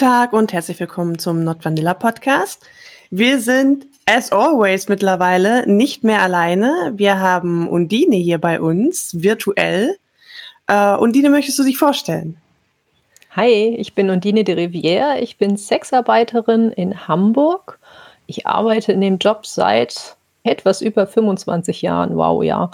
Tag und herzlich willkommen zum Not Vanilla Podcast. Wir sind as always mittlerweile nicht mehr alleine. Wir haben Undine hier bei uns, virtuell. Uh, Undine, möchtest du dich vorstellen? Hi, ich bin Undine de Rivière. Ich bin Sexarbeiterin in Hamburg. Ich arbeite in dem Job seit etwas über 25 Jahren. Wow, ja.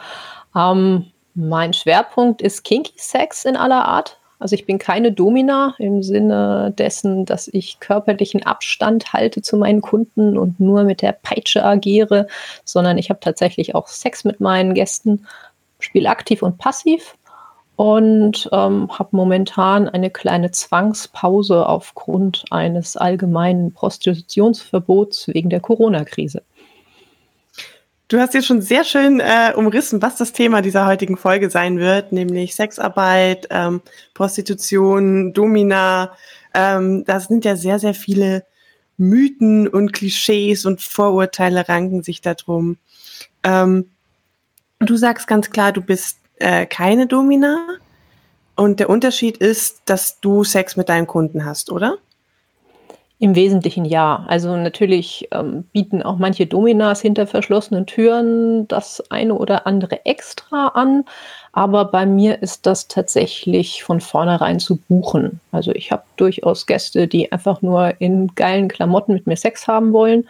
Ähm, mein Schwerpunkt ist Kinky Sex in aller Art. Also ich bin keine Domina im Sinne dessen, dass ich körperlichen Abstand halte zu meinen Kunden und nur mit der Peitsche agiere, sondern ich habe tatsächlich auch Sex mit meinen Gästen, spiele aktiv und passiv und ähm, habe momentan eine kleine Zwangspause aufgrund eines allgemeinen Prostitutionsverbots wegen der Corona-Krise. Du hast jetzt schon sehr schön äh, umrissen, was das Thema dieser heutigen Folge sein wird, nämlich Sexarbeit, ähm, Prostitution, Domina. Ähm, das sind ja sehr, sehr viele Mythen und Klischees und Vorurteile ranken sich darum. Ähm, du sagst ganz klar, du bist äh, keine Domina. Und der Unterschied ist, dass du Sex mit deinen Kunden hast, oder? Im Wesentlichen ja. Also natürlich ähm, bieten auch manche Dominas hinter verschlossenen Türen das eine oder andere extra an, aber bei mir ist das tatsächlich von vornherein zu buchen. Also ich habe durchaus Gäste, die einfach nur in geilen Klamotten mit mir Sex haben wollen.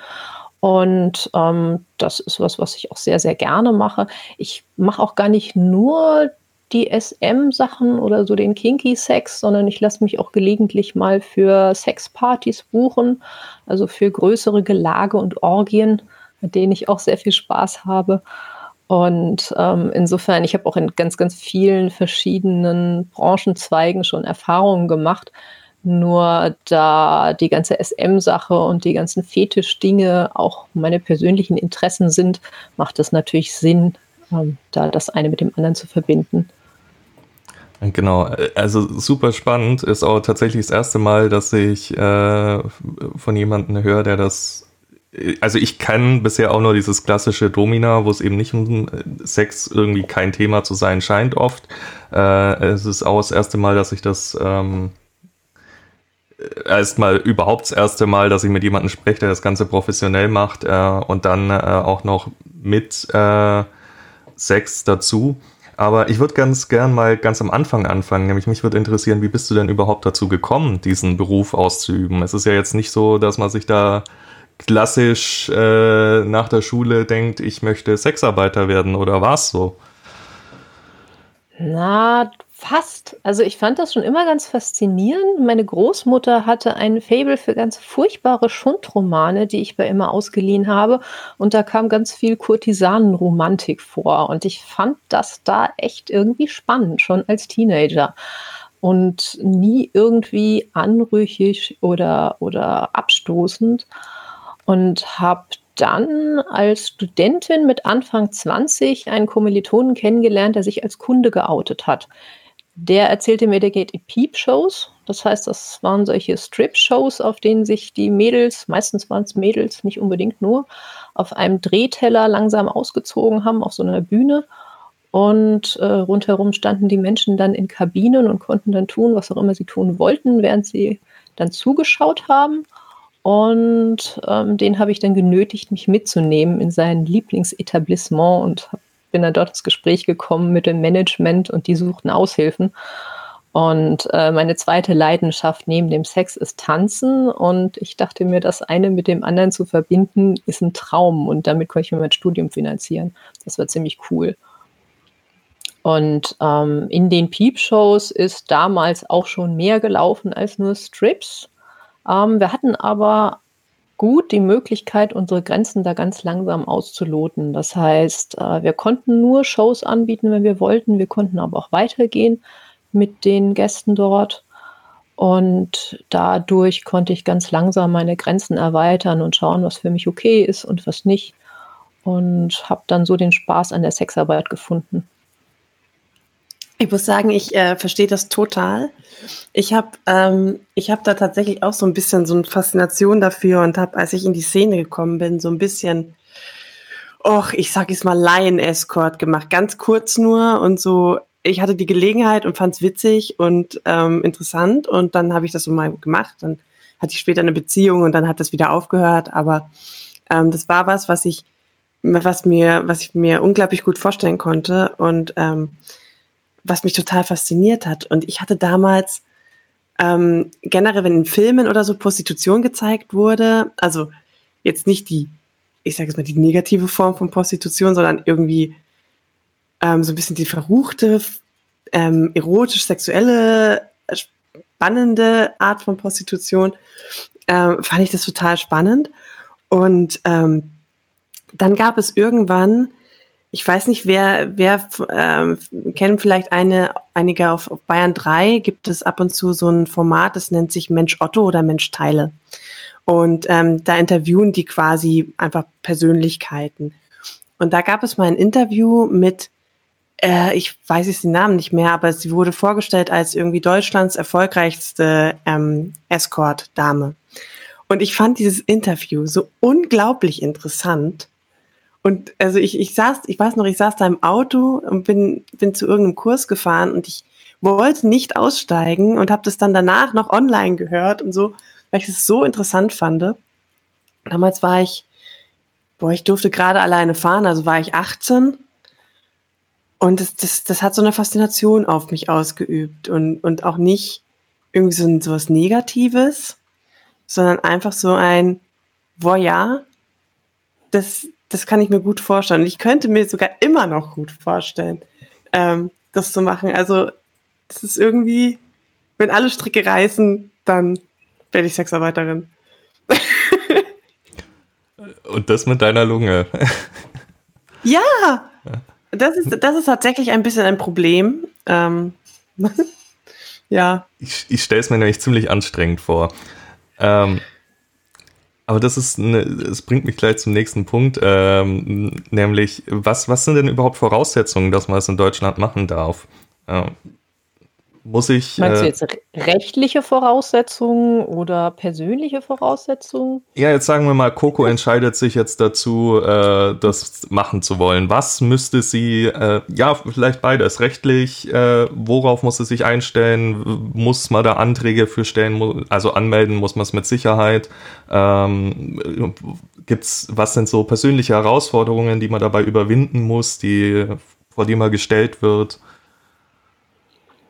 Und ähm, das ist was, was ich auch sehr, sehr gerne mache. Ich mache auch gar nicht nur die SM-Sachen oder so den Kinky-Sex, sondern ich lasse mich auch gelegentlich mal für Sexpartys buchen, also für größere Gelage und Orgien, mit denen ich auch sehr viel Spaß habe. Und ähm, insofern, ich habe auch in ganz, ganz vielen verschiedenen Branchenzweigen schon Erfahrungen gemacht. Nur da die ganze SM-Sache und die ganzen Fetisch-Dinge auch meine persönlichen Interessen sind, macht es natürlich Sinn, ähm, da das eine mit dem anderen zu verbinden. Genau, also super spannend. Ist auch tatsächlich das erste Mal, dass ich äh, von jemandem höre, der das. Also ich kenne bisher auch nur dieses klassische Domina, wo es eben nicht um Sex irgendwie kein Thema zu sein scheint oft. Äh, es ist auch das erste Mal, dass ich das ähm, erstmal überhaupt das erste Mal, dass ich mit jemandem spreche, der das Ganze professionell macht äh, und dann äh, auch noch mit äh, Sex dazu. Aber ich würde ganz gern mal ganz am Anfang anfangen. Nämlich mich würde interessieren, wie bist du denn überhaupt dazu gekommen, diesen Beruf auszuüben? Es ist ja jetzt nicht so, dass man sich da klassisch äh, nach der Schule denkt, ich möchte Sexarbeiter werden oder war es so? Na, Fast. Also ich fand das schon immer ganz faszinierend. Meine Großmutter hatte ein Faible für ganz furchtbare Schundromane, die ich bei immer ausgeliehen habe. Und da kam ganz viel Kurtisanenromantik vor. Und ich fand das da echt irgendwie spannend, schon als Teenager. Und nie irgendwie anrüchig oder, oder abstoßend. Und habe dann als Studentin mit Anfang 20 einen Kommilitonen kennengelernt, der sich als Kunde geoutet hat. Der erzählte mir, der geht in Peep-Shows. Das heißt, das waren solche Strip-Shows, auf denen sich die Mädels, meistens waren es Mädels, nicht unbedingt nur, auf einem Drehteller langsam ausgezogen haben, auf so einer Bühne. Und äh, rundherum standen die Menschen dann in Kabinen und konnten dann tun, was auch immer sie tun wollten, während sie dann zugeschaut haben. Und ähm, den habe ich dann genötigt, mich mitzunehmen in sein Lieblingsetablissement und habe bin dann dort ins Gespräch gekommen mit dem Management und die suchten Aushilfen. Und äh, meine zweite Leidenschaft neben dem Sex ist Tanzen. Und ich dachte mir, das eine mit dem anderen zu verbinden, ist ein Traum. Und damit konnte ich mir mein Studium finanzieren. Das war ziemlich cool. Und ähm, in den Peep-Shows ist damals auch schon mehr gelaufen als nur Strips. Ähm, wir hatten aber gut die Möglichkeit, unsere Grenzen da ganz langsam auszuloten. Das heißt, äh, wir konnten nur Shows anbieten, wenn wir wollten. Wir konnten aber auch weitergehen mit den Gästen dort. Und dadurch konnte ich ganz langsam meine Grenzen erweitern und schauen, was für mich okay ist und was nicht. Und habe dann so den Spaß an der Sexarbeit gefunden. Ich muss sagen, ich äh, verstehe das total. Ich habe ähm, ich hab da tatsächlich auch so ein bisschen so eine Faszination dafür und habe, als ich in die Szene gekommen bin, so ein bisschen, och, ich sag jetzt mal Lion-Escort gemacht, ganz kurz nur und so. Ich hatte die Gelegenheit und fand es witzig und ähm, interessant und dann habe ich das so mal gemacht. Dann hatte ich später eine Beziehung und dann hat das wieder aufgehört. Aber ähm, das war was, was ich, was mir, was ich mir unglaublich gut vorstellen konnte und ähm, was mich total fasziniert hat. Und ich hatte damals ähm, generell, wenn in Filmen oder so Prostitution gezeigt wurde, also jetzt nicht die, ich sage jetzt mal, die negative Form von Prostitution, sondern irgendwie ähm, so ein bisschen die verruchte, ähm, erotisch-sexuelle, spannende Art von Prostitution, ähm, fand ich das total spannend. Und ähm, dann gab es irgendwann ich weiß nicht, wer, wer ähm, kennen vielleicht eine, einige auf, auf Bayern 3, gibt es ab und zu so ein Format, das nennt sich Mensch Otto oder Mensch Teile. Und ähm, da interviewen die quasi einfach Persönlichkeiten. Und da gab es mal ein Interview mit, äh, ich weiß jetzt den Namen nicht mehr, aber sie wurde vorgestellt als irgendwie Deutschlands erfolgreichste ähm, Escort-Dame. Und ich fand dieses Interview so unglaublich interessant und also ich, ich saß, ich weiß noch, ich saß da im Auto und bin, bin zu irgendeinem Kurs gefahren und ich wollte nicht aussteigen und habe das dann danach noch online gehört und so, weil ich es so interessant fand. Damals war ich, boah, ich durfte gerade alleine fahren, also war ich 18 und das, das, das hat so eine Faszination auf mich ausgeübt und, und auch nicht irgendwie so, so was Negatives, sondern einfach so ein, boah ja, das, das kann ich mir gut vorstellen. Ich könnte mir sogar immer noch gut vorstellen, ähm, das zu machen. Also, das ist irgendwie, wenn alle Stricke reißen, dann werde ich Sexarbeiterin. Und das mit deiner Lunge. ja, das ist, das ist tatsächlich ein bisschen ein Problem. Ähm, ja. Ich, ich stelle es mir nämlich ziemlich anstrengend vor. Ähm, aber das ist, eine, es bringt mich gleich zum nächsten Punkt, ähm, nämlich was, was sind denn überhaupt Voraussetzungen, dass man es in Deutschland machen darf? Ähm, muss ich. Meinst äh, du jetzt rechtliche Voraussetzungen oder persönliche Voraussetzungen? Ja, jetzt sagen wir mal, Coco entscheidet sich jetzt dazu, äh, das machen zu wollen. Was müsste sie, äh, ja, vielleicht beides, rechtlich, äh, worauf muss sie sich einstellen? Muss man da Anträge für stellen? Also anmelden muss man es mit Sicherheit. Ähm, gibt's, was sind so persönliche Herausforderungen, die man dabei überwinden muss, die, vor die man gestellt wird?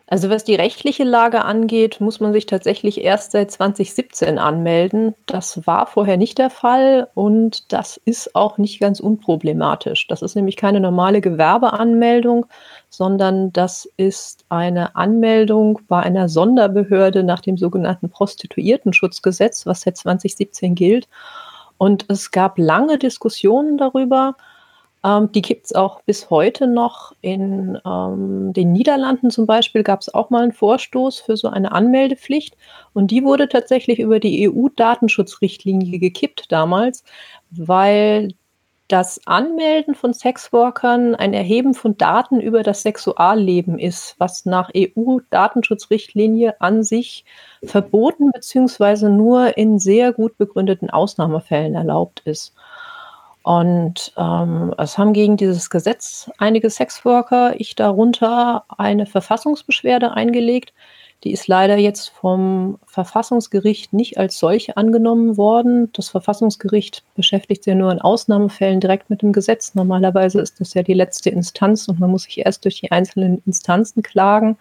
Also was die rechtliche Lage angeht, muss man sich tatsächlich erst seit 2017 anmelden. Das war vorher nicht der Fall und das ist auch nicht ganz unproblematisch. Das ist nämlich keine normale Gewerbeanmeldung, sondern das ist eine Anmeldung bei einer Sonderbehörde nach dem sogenannten Prostituiertenschutzgesetz, was seit 2017 gilt. Und es gab lange Diskussionen darüber, ähm, die gibt es auch bis heute noch. In ähm, den Niederlanden zum Beispiel gab es auch mal einen Vorstoß für so eine Anmeldepflicht. Und die wurde tatsächlich über die EU-Datenschutzrichtlinie gekippt damals, weil das Anmelden von Sexworkern ein Erheben von Daten über das Sexualleben ist, was nach EU-Datenschutzrichtlinie an sich verboten bzw. nur in sehr gut begründeten Ausnahmefällen erlaubt ist. Und ähm, es haben gegen dieses Gesetz einige Sexworker, ich darunter, eine Verfassungsbeschwerde eingelegt. Die ist leider jetzt vom Verfassungsgericht nicht als solche angenommen worden. Das Verfassungsgericht beschäftigt sich nur in Ausnahmefällen direkt mit dem Gesetz. Normalerweise ist das ja die letzte Instanz und man muss sich erst durch die einzelnen Instanzen klagen.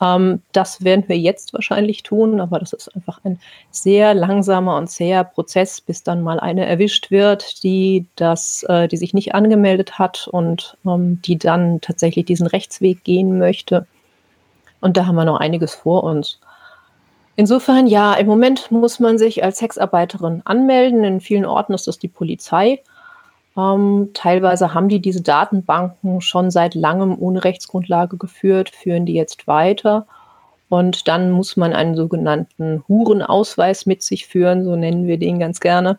Ähm, das werden wir jetzt wahrscheinlich tun, aber das ist einfach ein sehr langsamer und zäher Prozess, bis dann mal eine erwischt wird, die das, äh, die sich nicht angemeldet hat und ähm, die dann tatsächlich diesen Rechtsweg gehen möchte. Und da haben wir noch einiges vor uns. Insofern, ja, im Moment muss man sich als Sexarbeiterin anmelden. In vielen Orten ist das die Polizei. Ähm, teilweise haben die diese Datenbanken schon seit langem ohne Rechtsgrundlage geführt, führen die jetzt weiter. Und dann muss man einen sogenannten Hurenausweis mit sich führen, so nennen wir den ganz gerne.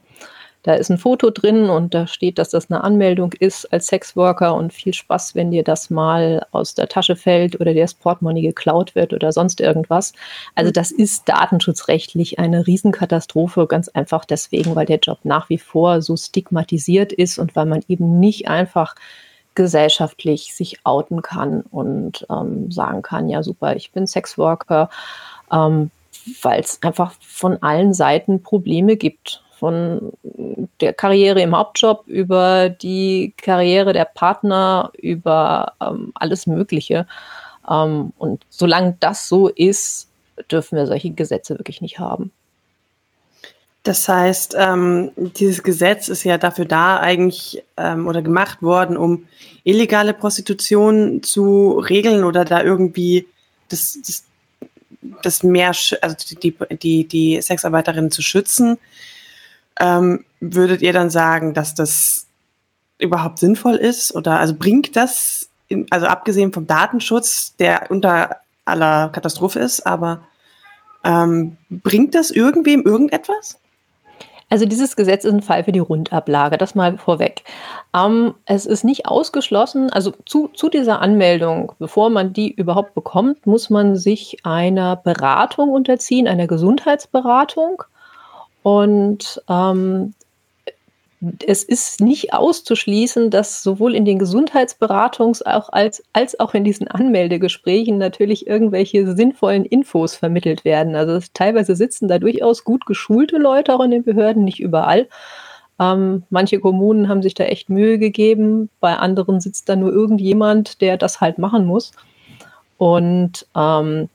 Da ist ein Foto drin und da steht, dass das eine Anmeldung ist als Sexworker und viel Spaß, wenn dir das mal aus der Tasche fällt oder dir das Portemonnaie geklaut wird oder sonst irgendwas. Also das ist datenschutzrechtlich eine Riesenkatastrophe, ganz einfach deswegen, weil der Job nach wie vor so stigmatisiert ist und weil man eben nicht einfach gesellschaftlich sich outen kann und ähm, sagen kann, ja super, ich bin Sexworker. Ähm, weil es einfach von allen Seiten Probleme gibt. Von der Karriere im Hauptjob über die Karriere der Partner, über ähm, alles Mögliche. Ähm, und solange das so ist, dürfen wir solche Gesetze wirklich nicht haben. Das heißt, ähm, dieses Gesetz ist ja dafür da eigentlich ähm, oder gemacht worden, um illegale Prostitution zu regeln oder da irgendwie das, das, das mehr, also die, die, die Sexarbeiterinnen zu schützen. Ähm, würdet ihr dann sagen, dass das überhaupt sinnvoll ist? Oder also bringt das, in, also abgesehen vom Datenschutz, der unter aller Katastrophe ist, aber ähm, bringt das irgendwem irgendetwas? Also dieses Gesetz ist ein Fall für die Rundablage, das mal vorweg. Ähm, es ist nicht ausgeschlossen, also zu, zu dieser Anmeldung, bevor man die überhaupt bekommt, muss man sich einer Beratung unterziehen, einer Gesundheitsberatung. Und ähm, es ist nicht auszuschließen, dass sowohl in den Gesundheitsberatungs- auch als, als auch in diesen Anmeldegesprächen natürlich irgendwelche sinnvollen Infos vermittelt werden. Also teilweise sitzen da durchaus gut geschulte Leute auch in den Behörden, nicht überall. Ähm, manche Kommunen haben sich da echt Mühe gegeben, bei anderen sitzt da nur irgendjemand, der das halt machen muss. Und ähm,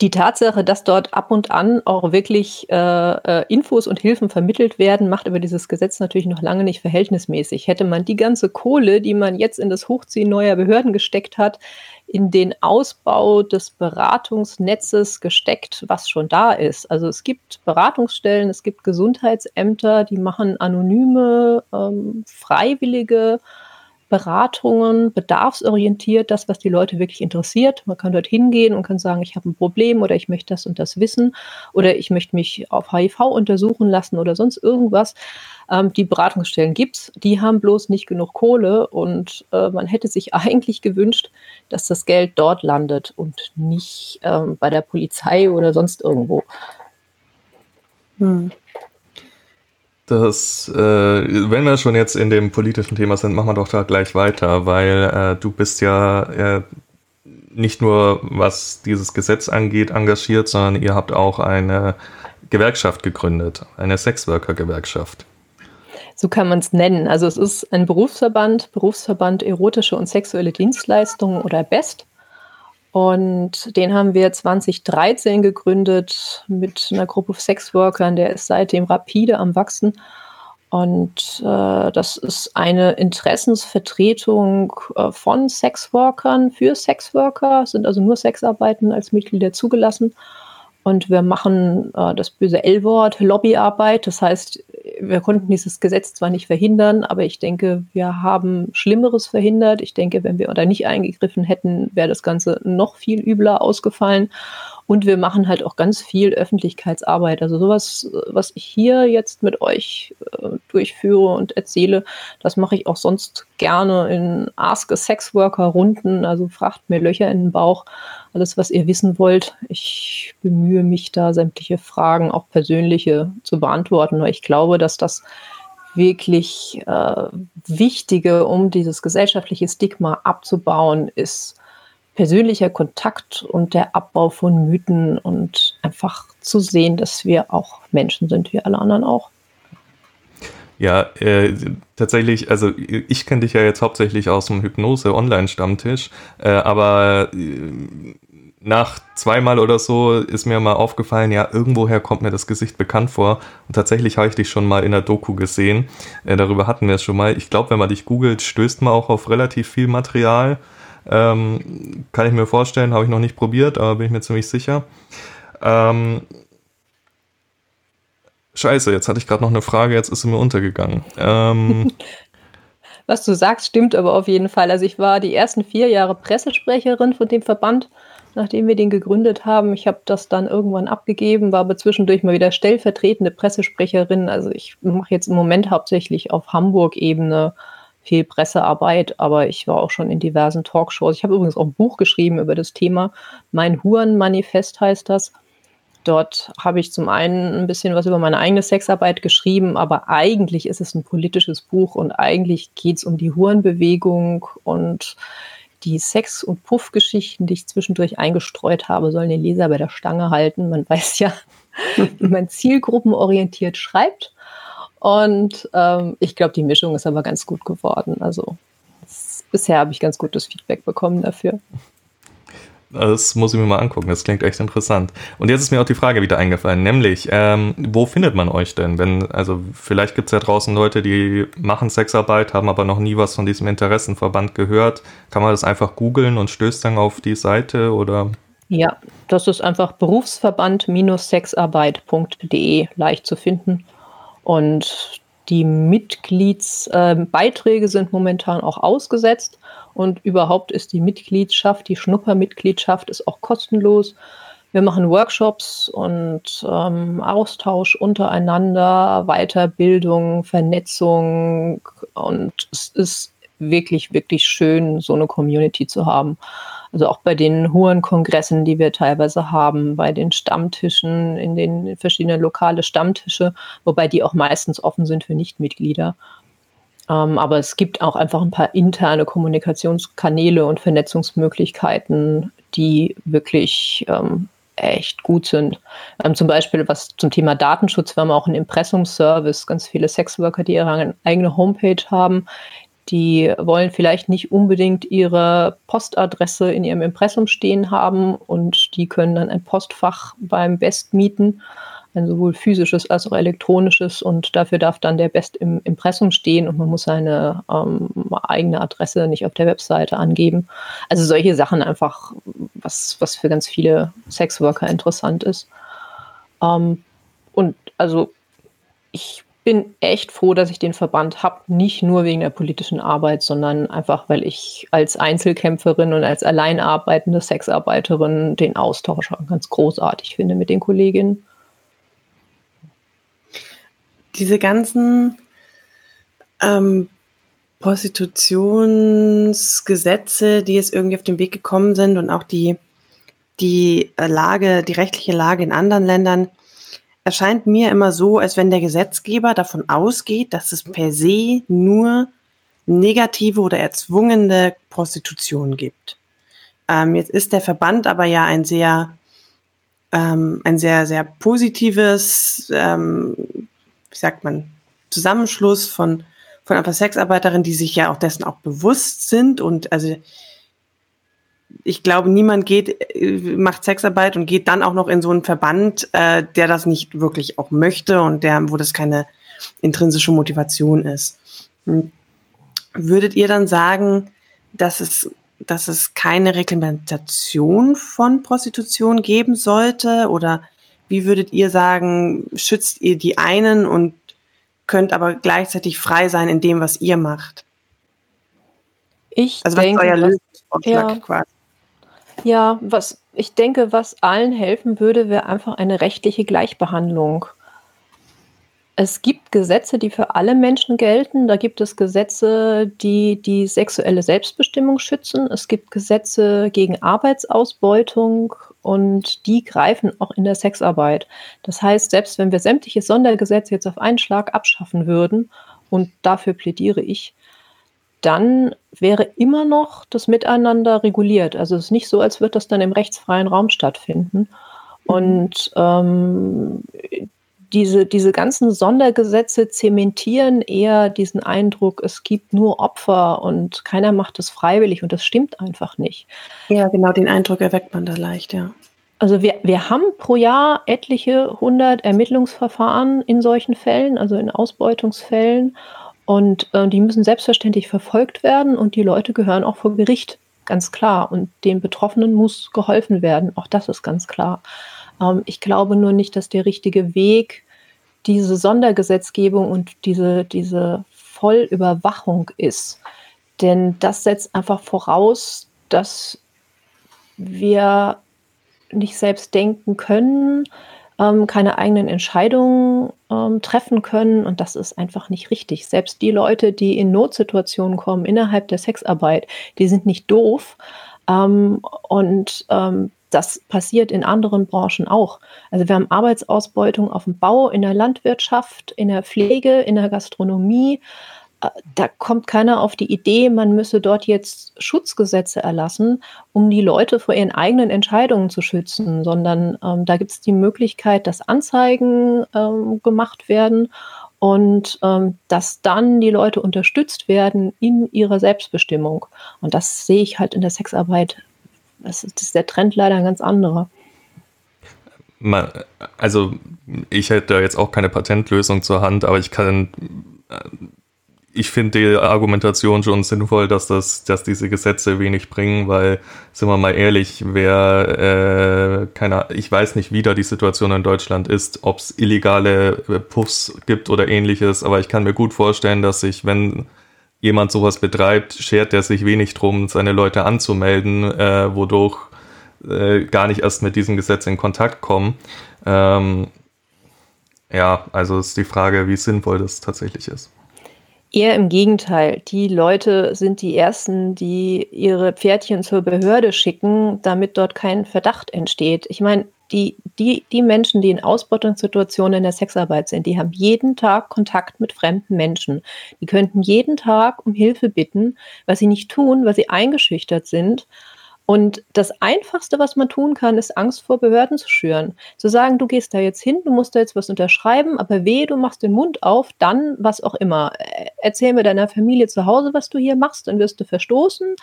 die Tatsache, dass dort ab und an auch wirklich äh, äh, Infos und Hilfen vermittelt werden, macht aber dieses Gesetz natürlich noch lange nicht verhältnismäßig. Hätte man die ganze Kohle, die man jetzt in das Hochziehen neuer Behörden gesteckt hat, in den Ausbau des Beratungsnetzes gesteckt, was schon da ist. Also es gibt Beratungsstellen, es gibt Gesundheitsämter, die machen anonyme, ähm, freiwillige Beratungen, bedarfsorientiert, das, was die Leute wirklich interessiert. Man kann dort hingehen und kann sagen, ich habe ein Problem oder ich möchte das und das wissen oder ich möchte mich auf HIV untersuchen lassen oder sonst irgendwas. Ähm, die Beratungsstellen gibt es, die haben bloß nicht genug Kohle und äh, man hätte sich eigentlich gewünscht, dass das Geld dort landet und nicht ähm, bei der Polizei oder sonst irgendwo. Hm dass, äh, wenn wir schon jetzt in dem politischen Thema sind, machen wir doch da gleich weiter, weil äh, du bist ja äh, nicht nur, was dieses Gesetz angeht, engagiert, sondern ihr habt auch eine Gewerkschaft gegründet, eine Sexworker-Gewerkschaft. So kann man es nennen. Also es ist ein Berufsverband, Berufsverband Erotische und Sexuelle Dienstleistungen oder BEST. Und den haben wir 2013 gegründet mit einer Gruppe Sexworkern. Der ist seitdem rapide am Wachsen. Und äh, das ist eine Interessensvertretung äh, von Sexworkern für Sexworker, sind also nur Sexarbeiten als Mitglieder zugelassen. Und wir machen äh, das böse L-Wort, Lobbyarbeit. Das heißt, wir konnten dieses Gesetz zwar nicht verhindern, aber ich denke, wir haben Schlimmeres verhindert. Ich denke, wenn wir da nicht eingegriffen hätten, wäre das Ganze noch viel übler ausgefallen. Und wir machen halt auch ganz viel Öffentlichkeitsarbeit. Also sowas, was ich hier jetzt mit euch äh, durchführe und erzähle, das mache ich auch sonst gerne in Ask a Sex Worker Runden. Also fragt mir Löcher in den Bauch. Alles, was ihr wissen wollt. Ich bemühe mich da, sämtliche Fragen, auch persönliche, zu beantworten. Weil ich glaube, dass das wirklich äh, Wichtige, um dieses gesellschaftliche Stigma abzubauen, ist, persönlicher Kontakt und der Abbau von Mythen und einfach zu sehen, dass wir auch Menschen sind, wie alle anderen auch. Ja, äh, tatsächlich, also ich kenne dich ja jetzt hauptsächlich aus dem Hypnose-Online-Stammtisch, äh, aber äh, nach zweimal oder so ist mir mal aufgefallen, ja, irgendwoher kommt mir das Gesicht bekannt vor. Und tatsächlich habe ich dich schon mal in der Doku gesehen. Äh, darüber hatten wir es schon mal. Ich glaube, wenn man dich googelt, stößt man auch auf relativ viel Material. Ähm, kann ich mir vorstellen, habe ich noch nicht probiert, aber bin ich mir ziemlich sicher. Ähm, scheiße, jetzt hatte ich gerade noch eine Frage, jetzt ist sie mir untergegangen. Ähm, Was du sagst, stimmt aber auf jeden Fall. Also ich war die ersten vier Jahre Pressesprecherin von dem Verband, nachdem wir den gegründet haben. Ich habe das dann irgendwann abgegeben, war aber zwischendurch mal wieder stellvertretende Pressesprecherin. Also ich mache jetzt im Moment hauptsächlich auf Hamburg-Ebene viel Pressearbeit, aber ich war auch schon in diversen Talkshows. Ich habe übrigens auch ein Buch geschrieben über das Thema. Mein Hurenmanifest heißt das. Dort habe ich zum einen ein bisschen was über meine eigene Sexarbeit geschrieben, aber eigentlich ist es ein politisches Buch und eigentlich geht es um die Hurenbewegung und die Sex- und Puff-Geschichten, die ich zwischendurch eingestreut habe, sollen den Leser bei der Stange halten. Man weiß ja, wie man zielgruppenorientiert schreibt. Und ähm, ich glaube, die Mischung ist aber ganz gut geworden. Also bisher habe ich ganz gutes Feedback bekommen dafür. Das muss ich mir mal angucken, das klingt echt interessant. Und jetzt ist mir auch die Frage wieder eingefallen, nämlich, ähm, wo findet man euch denn? Wenn, also vielleicht gibt es ja draußen Leute, die machen Sexarbeit, haben aber noch nie was von diesem Interessenverband gehört. Kann man das einfach googeln und stößt dann auf die Seite oder? Ja, das ist einfach berufsverband-sexarbeit.de leicht zu finden. Und die Mitgliedsbeiträge äh, sind momentan auch ausgesetzt. Und überhaupt ist die Mitgliedschaft, die Schnuppermitgliedschaft ist auch kostenlos. Wir machen Workshops und ähm, Austausch untereinander, Weiterbildung, Vernetzung und es ist wirklich, wirklich schön, so eine Community zu haben. Also auch bei den hohen Kongressen, die wir teilweise haben, bei den Stammtischen, in den verschiedenen lokale Stammtische, wobei die auch meistens offen sind für Nichtmitglieder. Ähm, aber es gibt auch einfach ein paar interne Kommunikationskanäle und Vernetzungsmöglichkeiten, die wirklich ähm, echt gut sind. Ähm, zum Beispiel was zum Thema Datenschutz. Wir haben auch einen Impressumservice, ganz viele Sexworker, die ihre eigene Homepage haben. Die wollen vielleicht nicht unbedingt ihre Postadresse in ihrem Impressum stehen haben und die können dann ein Postfach beim Best mieten ein sowohl physisches als auch elektronisches und dafür darf dann der Best im Impressum stehen und man muss seine ähm, eigene Adresse nicht auf der Webseite angeben. Also solche Sachen einfach, was, was für ganz viele Sexworker interessant ist. Ähm, und also ich bin echt froh, dass ich den Verband habe, nicht nur wegen der politischen Arbeit, sondern einfach, weil ich als Einzelkämpferin und als alleinarbeitende Sexarbeiterin den Austausch ganz großartig finde mit den Kolleginnen. Diese ganzen ähm, Prostitutionsgesetze, die jetzt irgendwie auf den Weg gekommen sind und auch die, die Lage, die rechtliche Lage in anderen Ländern, erscheint mir immer so, als wenn der Gesetzgeber davon ausgeht, dass es per se nur negative oder erzwungene Prostitution gibt. Ähm, jetzt ist der Verband aber ja ein sehr, ähm, ein sehr, sehr positives, ähm, wie sagt man, Zusammenschluss von, von einfach Sexarbeiterinnen, die sich ja auch dessen auch bewusst sind und also ich glaube, niemand geht, äh, macht Sexarbeit und geht dann auch noch in so einen Verband, äh, der das nicht wirklich auch möchte und der, wo das keine intrinsische Motivation ist. Hm. Würdet ihr dann sagen, dass es, dass es keine Reglementation von Prostitution geben sollte? Oder wie würdet ihr sagen, schützt ihr die einen und könnt aber gleichzeitig frei sein in dem, was ihr macht? Ich also was denke, ist euer Lösungsvorschlag ja, quasi? Ja, was ich denke, was allen helfen würde, wäre einfach eine rechtliche Gleichbehandlung. Es gibt Gesetze, die für alle Menschen gelten. Da gibt es Gesetze, die die sexuelle Selbstbestimmung schützen. Es gibt Gesetze gegen Arbeitsausbeutung und die greifen auch in der Sexarbeit. Das heißt, selbst wenn wir sämtliche Sondergesetze jetzt auf einen Schlag abschaffen würden, und dafür plädiere ich, dann wäre immer noch das Miteinander reguliert. Also es ist nicht so, als würde das dann im rechtsfreien Raum stattfinden. Mhm. Und ähm, diese, diese ganzen Sondergesetze zementieren eher diesen Eindruck, es gibt nur Opfer und keiner macht es freiwillig und das stimmt einfach nicht. Ja, genau, den Eindruck erweckt man da leicht, ja. Also wir, wir haben pro Jahr etliche hundert Ermittlungsverfahren in solchen Fällen, also in Ausbeutungsfällen. Und äh, die müssen selbstverständlich verfolgt werden und die Leute gehören auch vor Gericht, ganz klar. Und den Betroffenen muss geholfen werden, auch das ist ganz klar. Ähm, ich glaube nur nicht, dass der richtige Weg diese Sondergesetzgebung und diese, diese Vollüberwachung ist. Denn das setzt einfach voraus, dass wir nicht selbst denken können, ähm, keine eigenen Entscheidungen ähm, treffen können. Und das ist einfach nicht richtig. Selbst die Leute, die in Notsituationen kommen innerhalb der Sexarbeit, die sind nicht doof. Ähm, und ähm, das passiert in anderen Branchen auch. Also wir haben Arbeitsausbeutung auf dem Bau, in der Landwirtschaft, in der Pflege, in der Gastronomie. Äh, da kommt keiner auf die Idee, man müsse dort jetzt Schutzgesetze erlassen, um die Leute vor ihren eigenen Entscheidungen zu schützen, sondern ähm, da gibt es die Möglichkeit, dass Anzeigen ähm, gemacht werden und ähm, dass dann die Leute unterstützt werden in ihrer Selbstbestimmung. Und das sehe ich halt in der Sexarbeit. Das ist, das ist der Trend leider ein ganz anderer. Also ich hätte da jetzt auch keine Patentlösung zur Hand, aber ich kann ich finde die Argumentation schon sinnvoll, dass das, dass diese Gesetze wenig bringen, weil, sind wir mal ehrlich, wer, äh, keine, ich weiß nicht, wie da die Situation in Deutschland ist, ob es illegale äh, Puffs gibt oder ähnliches, aber ich kann mir gut vorstellen, dass sich, wenn jemand sowas betreibt, schert er sich wenig drum, seine Leute anzumelden, äh, wodurch äh, gar nicht erst mit diesem Gesetz in Kontakt kommen. Ähm, ja, also ist die Frage, wie sinnvoll das tatsächlich ist. Eher im Gegenteil. Die Leute sind die Ersten, die ihre Pferdchen zur Behörde schicken, damit dort kein Verdacht entsteht. Ich meine, die, die, die Menschen, die in Ausbeutungssituationen in der Sexarbeit sind, die haben jeden Tag Kontakt mit fremden Menschen. Die könnten jeden Tag um Hilfe bitten, was sie nicht tun, weil sie eingeschüchtert sind und das Einfachste, was man tun kann, ist Angst vor Behörden zu schüren. Zu sagen, du gehst da jetzt hin, du musst da jetzt was unterschreiben, aber weh, du machst den Mund auf, dann was auch immer. Erzähl mir deiner Familie zu Hause, was du hier machst, dann wirst du verstoßen.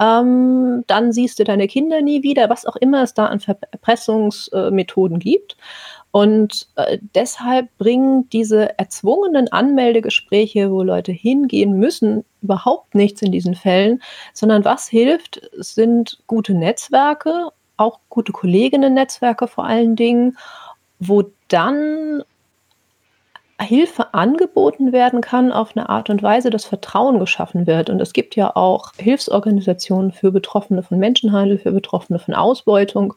Ähm, dann siehst du deine Kinder nie wieder, was auch immer es da an Verpressungsmethoden gibt. Und äh, deshalb bringen diese erzwungenen Anmeldegespräche, wo Leute hingehen müssen, überhaupt nichts in diesen Fällen, sondern was hilft, sind gute Netzwerke, auch gute Kolleginnen-Netzwerke vor allen Dingen, wo dann Hilfe angeboten werden kann auf eine Art und Weise, dass Vertrauen geschaffen wird. Und es gibt ja auch Hilfsorganisationen für Betroffene von Menschenhandel, für Betroffene von Ausbeutung.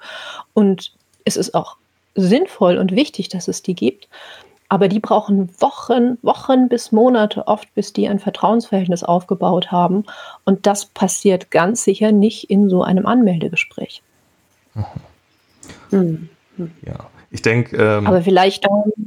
Und es ist auch sinnvoll und wichtig, dass es die gibt. Aber die brauchen Wochen, Wochen bis Monate oft, bis die ein Vertrauensverhältnis aufgebaut haben. Und das passiert ganz sicher nicht in so einem Anmeldegespräch. Mhm. Mhm. Ja, ich denke. Ähm, Aber vielleicht ähm,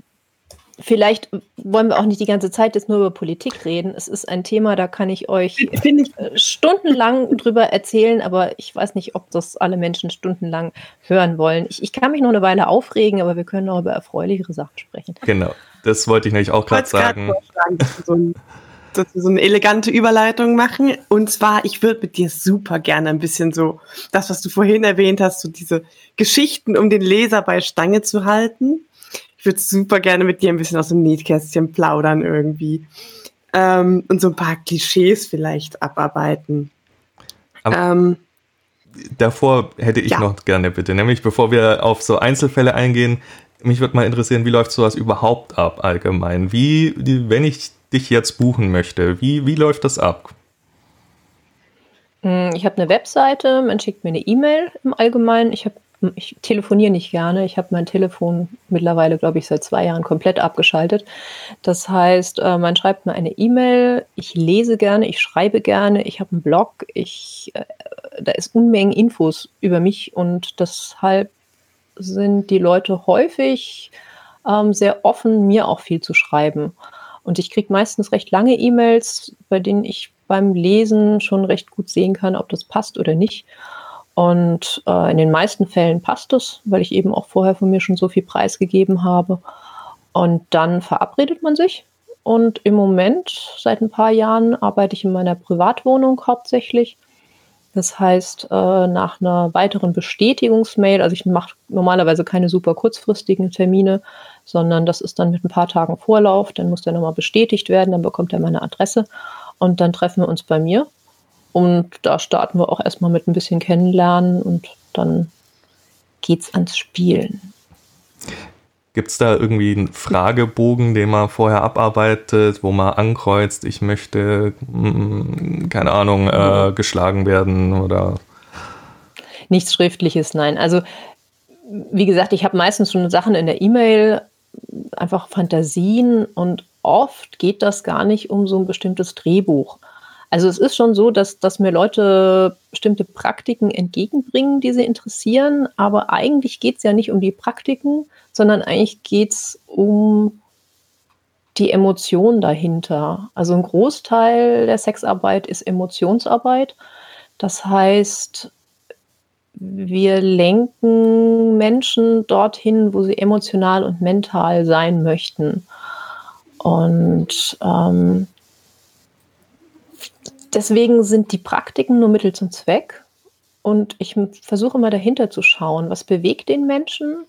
vielleicht wollen wir auch nicht die ganze Zeit jetzt nur über Politik reden. Es ist ein Thema, da kann ich euch ich, äh, stundenlang drüber erzählen, aber ich weiß nicht, ob das alle Menschen stundenlang hören wollen. Ich, ich kann mich noch eine Weile aufregen, aber wir können auch über erfreulichere Sachen sprechen. Genau, das wollte ich nämlich auch gerade sagen. So ein, dass wir so eine elegante Überleitung machen. Und zwar, ich würde mit dir super gerne ein bisschen so, das, was du vorhin erwähnt hast, so diese Geschichten, um den Leser bei Stange zu halten ich würde super gerne mit dir ein bisschen aus dem Nähkästchen plaudern irgendwie. Ähm, und so ein paar Klischees vielleicht abarbeiten. Ähm, davor hätte ich ja. noch gerne bitte, nämlich bevor wir auf so Einzelfälle eingehen, mich würde mal interessieren, wie läuft sowas überhaupt ab allgemein? Wie, wenn ich dich jetzt buchen möchte, wie, wie läuft das ab? Hm, ich habe eine Webseite, man schickt mir eine E-Mail im Allgemeinen. Ich habe ich telefoniere nicht gerne. Ich habe mein Telefon mittlerweile, glaube ich, seit zwei Jahren komplett abgeschaltet. Das heißt, äh, man schreibt mir eine E-Mail, ich lese gerne, ich schreibe gerne, ich habe einen Blog, ich, äh, da ist Unmengen Infos über mich und deshalb sind die Leute häufig ähm, sehr offen, mir auch viel zu schreiben. Und ich kriege meistens recht lange E-Mails, bei denen ich beim Lesen schon recht gut sehen kann, ob das passt oder nicht. Und äh, in den meisten Fällen passt es, weil ich eben auch vorher von mir schon so viel preisgegeben habe. Und dann verabredet man sich. Und im Moment, seit ein paar Jahren, arbeite ich in meiner Privatwohnung hauptsächlich. Das heißt, äh, nach einer weiteren Bestätigungsmail, also ich mache normalerweise keine super kurzfristigen Termine, sondern das ist dann mit ein paar Tagen Vorlauf, dann muss der nochmal bestätigt werden, dann bekommt er meine Adresse und dann treffen wir uns bei mir und da starten wir auch erstmal mit ein bisschen Kennenlernen und dann geht's ans Spielen. Gibt es da irgendwie einen Fragebogen, den man vorher abarbeitet, wo man ankreuzt, ich möchte, mm, keine Ahnung, äh, geschlagen werden oder? Nichts Schriftliches, nein. Also, wie gesagt, ich habe meistens schon Sachen in der E-Mail, einfach Fantasien und oft geht das gar nicht um so ein bestimmtes Drehbuch. Also es ist schon so, dass, dass mir Leute bestimmte Praktiken entgegenbringen, die sie interessieren, aber eigentlich geht es ja nicht um die Praktiken, sondern eigentlich geht es um die Emotion dahinter. Also ein Großteil der Sexarbeit ist Emotionsarbeit. Das heißt, wir lenken Menschen dorthin, wo sie emotional und mental sein möchten. Und ähm, deswegen sind die Praktiken nur Mittel zum Zweck. Und ich versuche mal dahinter zu schauen, was bewegt den Menschen,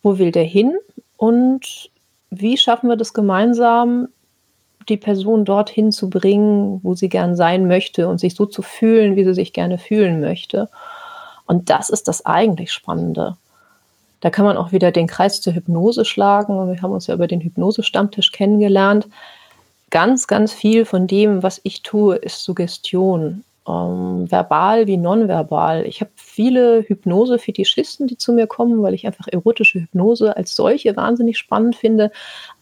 wo will der hin und wie schaffen wir das gemeinsam, die Person dorthin zu bringen, wo sie gern sein möchte und sich so zu fühlen, wie sie sich gerne fühlen möchte. Und das ist das eigentlich Spannende. Da kann man auch wieder den Kreis zur Hypnose schlagen. Wir haben uns ja über den Hypnose-Stammtisch kennengelernt. Ganz, ganz viel von dem, was ich tue, ist Suggestion ähm, verbal wie nonverbal. Ich habe viele Hypnose-Fetischisten, die zu mir kommen, weil ich einfach erotische Hypnose als solche wahnsinnig spannend finde.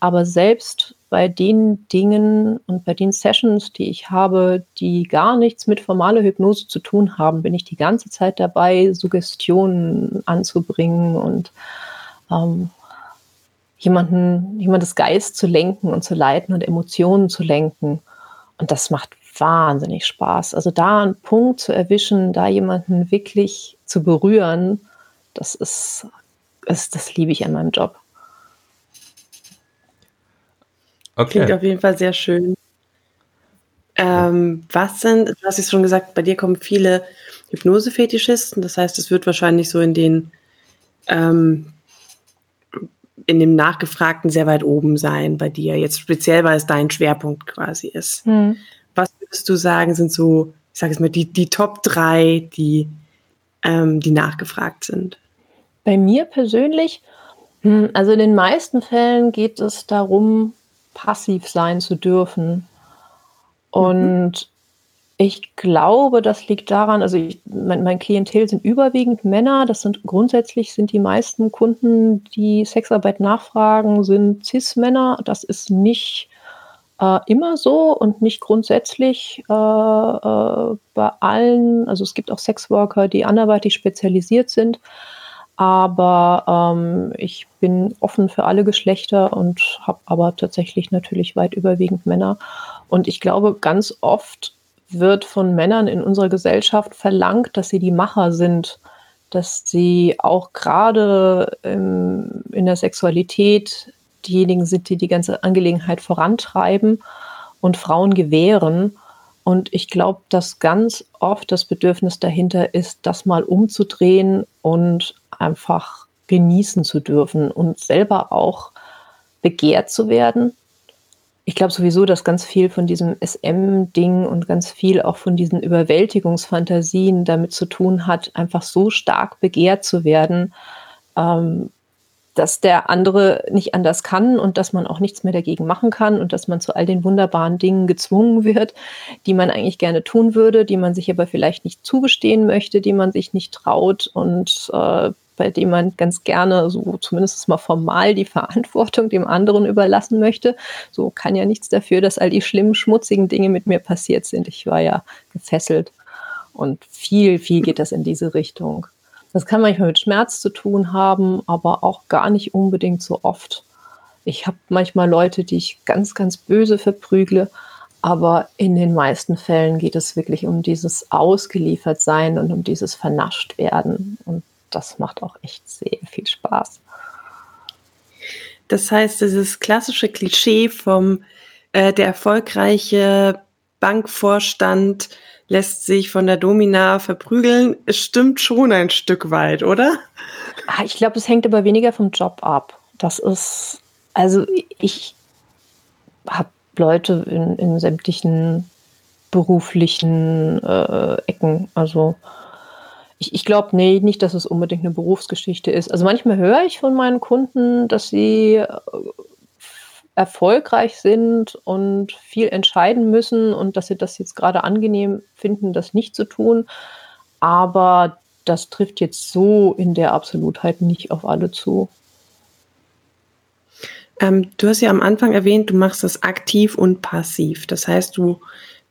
Aber selbst bei den Dingen und bei den Sessions, die ich habe, die gar nichts mit formaler Hypnose zu tun haben, bin ich die ganze Zeit dabei, Suggestionen anzubringen und ähm, jemanden, jemandes Geist zu lenken und zu leiten und Emotionen zu lenken. Und das macht wahnsinnig Spaß. Also da einen Punkt zu erwischen, da jemanden wirklich zu berühren, das ist, ist das liebe ich an meinem Job. Okay. Klingt auf jeden Fall sehr schön. Ähm, was sind, du hast es schon gesagt, bei dir kommen viele Hypnose-Fetischisten, das heißt, es wird wahrscheinlich so in den ähm, in dem Nachgefragten sehr weit oben sein bei dir, jetzt speziell, weil es dein Schwerpunkt quasi ist. Hm. Was würdest du sagen, sind so, ich sage es mal, die, die Top 3, die, ähm, die nachgefragt sind? Bei mir persönlich, hm, also in den meisten Fällen geht es darum, passiv sein zu dürfen. Und mhm. Ich glaube, das liegt daran, also ich, mein, mein, Klientel sind überwiegend Männer. Das sind grundsätzlich sind die meisten Kunden, die Sexarbeit nachfragen, sind Cis-Männer. Das ist nicht äh, immer so und nicht grundsätzlich äh, äh, bei allen. Also es gibt auch Sexworker, die anderweitig spezialisiert sind. Aber ähm, ich bin offen für alle Geschlechter und habe aber tatsächlich natürlich weit überwiegend Männer. Und ich glaube, ganz oft wird von Männern in unserer Gesellschaft verlangt, dass sie die Macher sind, dass sie auch gerade in der Sexualität diejenigen sind, die die ganze Angelegenheit vorantreiben und Frauen gewähren. Und ich glaube, dass ganz oft das Bedürfnis dahinter ist, das mal umzudrehen und einfach genießen zu dürfen und selber auch begehrt zu werden. Ich glaube sowieso, dass ganz viel von diesem SM-Ding und ganz viel auch von diesen Überwältigungsfantasien damit zu tun hat, einfach so stark begehrt zu werden, ähm, dass der andere nicht anders kann und dass man auch nichts mehr dagegen machen kann und dass man zu all den wunderbaren Dingen gezwungen wird, die man eigentlich gerne tun würde, die man sich aber vielleicht nicht zugestehen möchte, die man sich nicht traut und äh, bei dem man ganz gerne so zumindest mal formal die Verantwortung dem anderen überlassen möchte. So kann ja nichts dafür, dass all die schlimmen, schmutzigen Dinge mit mir passiert sind. Ich war ja gefesselt und viel, viel geht das in diese Richtung. Das kann manchmal mit Schmerz zu tun haben, aber auch gar nicht unbedingt so oft. Ich habe manchmal Leute, die ich ganz, ganz böse verprügle, aber in den meisten Fällen geht es wirklich um dieses Ausgeliefertsein und um dieses Vernaschtwerden. Und das macht auch echt sehr viel Spaß. Das heißt, dieses klassische Klischee vom äh, der erfolgreiche Bankvorstand lässt sich von der Domina verprügeln. Es stimmt schon ein Stück weit, oder? Ah, ich glaube, es hängt aber weniger vom Job ab. Das ist, also ich habe Leute in, in, sämtlichen beruflichen äh, Ecken. Also ich, ich glaube nee, nicht, dass es unbedingt eine Berufsgeschichte ist. Also manchmal höre ich von meinen Kunden, dass sie äh, erfolgreich sind und viel entscheiden müssen und dass sie das jetzt gerade angenehm finden, das nicht zu tun. Aber das trifft jetzt so in der Absolutheit nicht auf alle zu. Ähm, du hast ja am Anfang erwähnt, du machst das aktiv und passiv. Das heißt, du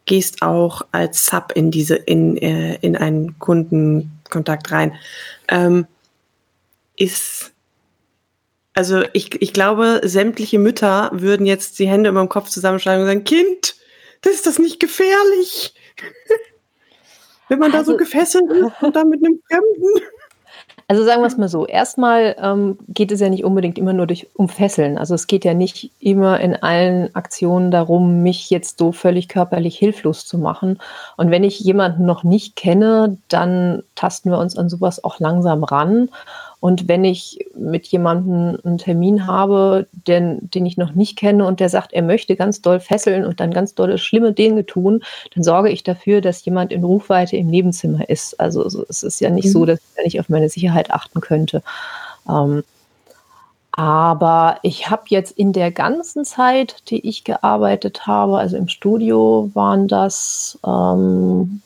gehst auch als Sub in diese in, äh, in einen Kundenkontakt rein. Ähm, ist Also ich, ich glaube, sämtliche Mütter würden jetzt die Hände über dem Kopf zusammenschlagen und sagen, Kind, das ist das nicht gefährlich? Wenn man also, da so gefesselt ist und dann mit einem Fremden. Also sagen wir es mal so. Erstmal ähm, geht es ja nicht unbedingt immer nur durch, um Fesseln. Also es geht ja nicht immer in allen Aktionen darum, mich jetzt so völlig körperlich hilflos zu machen. Und wenn ich jemanden noch nicht kenne, dann tasten wir uns an sowas auch langsam ran. Und wenn ich mit jemandem einen Termin habe, den, den ich noch nicht kenne und der sagt, er möchte ganz doll fesseln und dann ganz dolle schlimme Dinge tun, dann sorge ich dafür, dass jemand in Rufweite im Nebenzimmer ist. Also es ist ja nicht mhm. so, dass ich nicht auf meine Sicherheit achten könnte. Ähm, aber ich habe jetzt in der ganzen Zeit, die ich gearbeitet habe, also im Studio, waren das, ähm,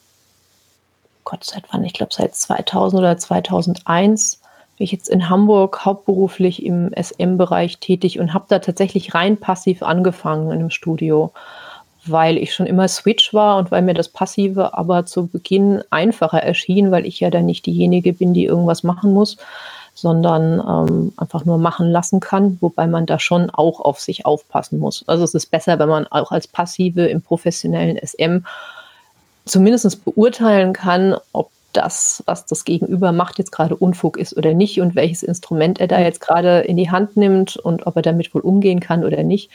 Gott, seit wann? Ich glaube, seit 2000 oder 2001 bin ich jetzt in Hamburg hauptberuflich im SM-Bereich tätig und habe da tatsächlich rein passiv angefangen in einem Studio, weil ich schon immer Switch war und weil mir das Passive aber zu Beginn einfacher erschien, weil ich ja dann nicht diejenige bin, die irgendwas machen muss, sondern ähm, einfach nur machen lassen kann, wobei man da schon auch auf sich aufpassen muss. Also es ist besser, wenn man auch als Passive im professionellen SM zumindest beurteilen kann, ob das, was das Gegenüber macht, jetzt gerade Unfug ist oder nicht und welches Instrument er da jetzt gerade in die Hand nimmt und ob er damit wohl umgehen kann oder nicht.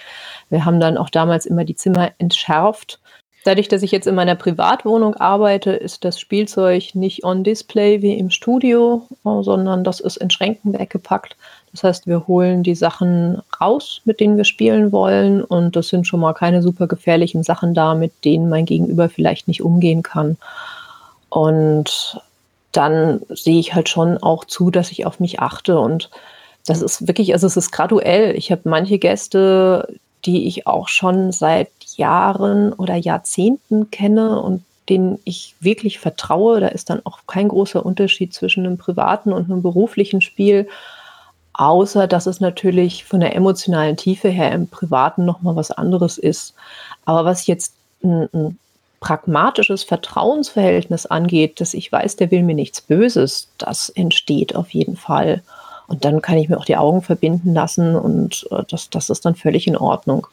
Wir haben dann auch damals immer die Zimmer entschärft. Dadurch, dass ich jetzt in meiner Privatwohnung arbeite, ist das Spielzeug nicht on display wie im Studio, sondern das ist in Schränken weggepackt. Das heißt, wir holen die Sachen raus, mit denen wir spielen wollen und das sind schon mal keine super gefährlichen Sachen da, mit denen mein Gegenüber vielleicht nicht umgehen kann. Und dann sehe ich halt schon auch zu, dass ich auf mich achte. Und das ist wirklich, also es ist graduell. Ich habe manche Gäste, die ich auch schon seit Jahren oder Jahrzehnten kenne und denen ich wirklich vertraue. Da ist dann auch kein großer Unterschied zwischen einem privaten und einem beruflichen Spiel, außer dass es natürlich von der emotionalen Tiefe her im Privaten nochmal was anderes ist. Aber was jetzt ein, ein pragmatisches Vertrauensverhältnis angeht, dass ich weiß, der will mir nichts Böses, das entsteht auf jeden Fall. Und dann kann ich mir auch die Augen verbinden lassen und äh, das, das ist dann völlig in Ordnung.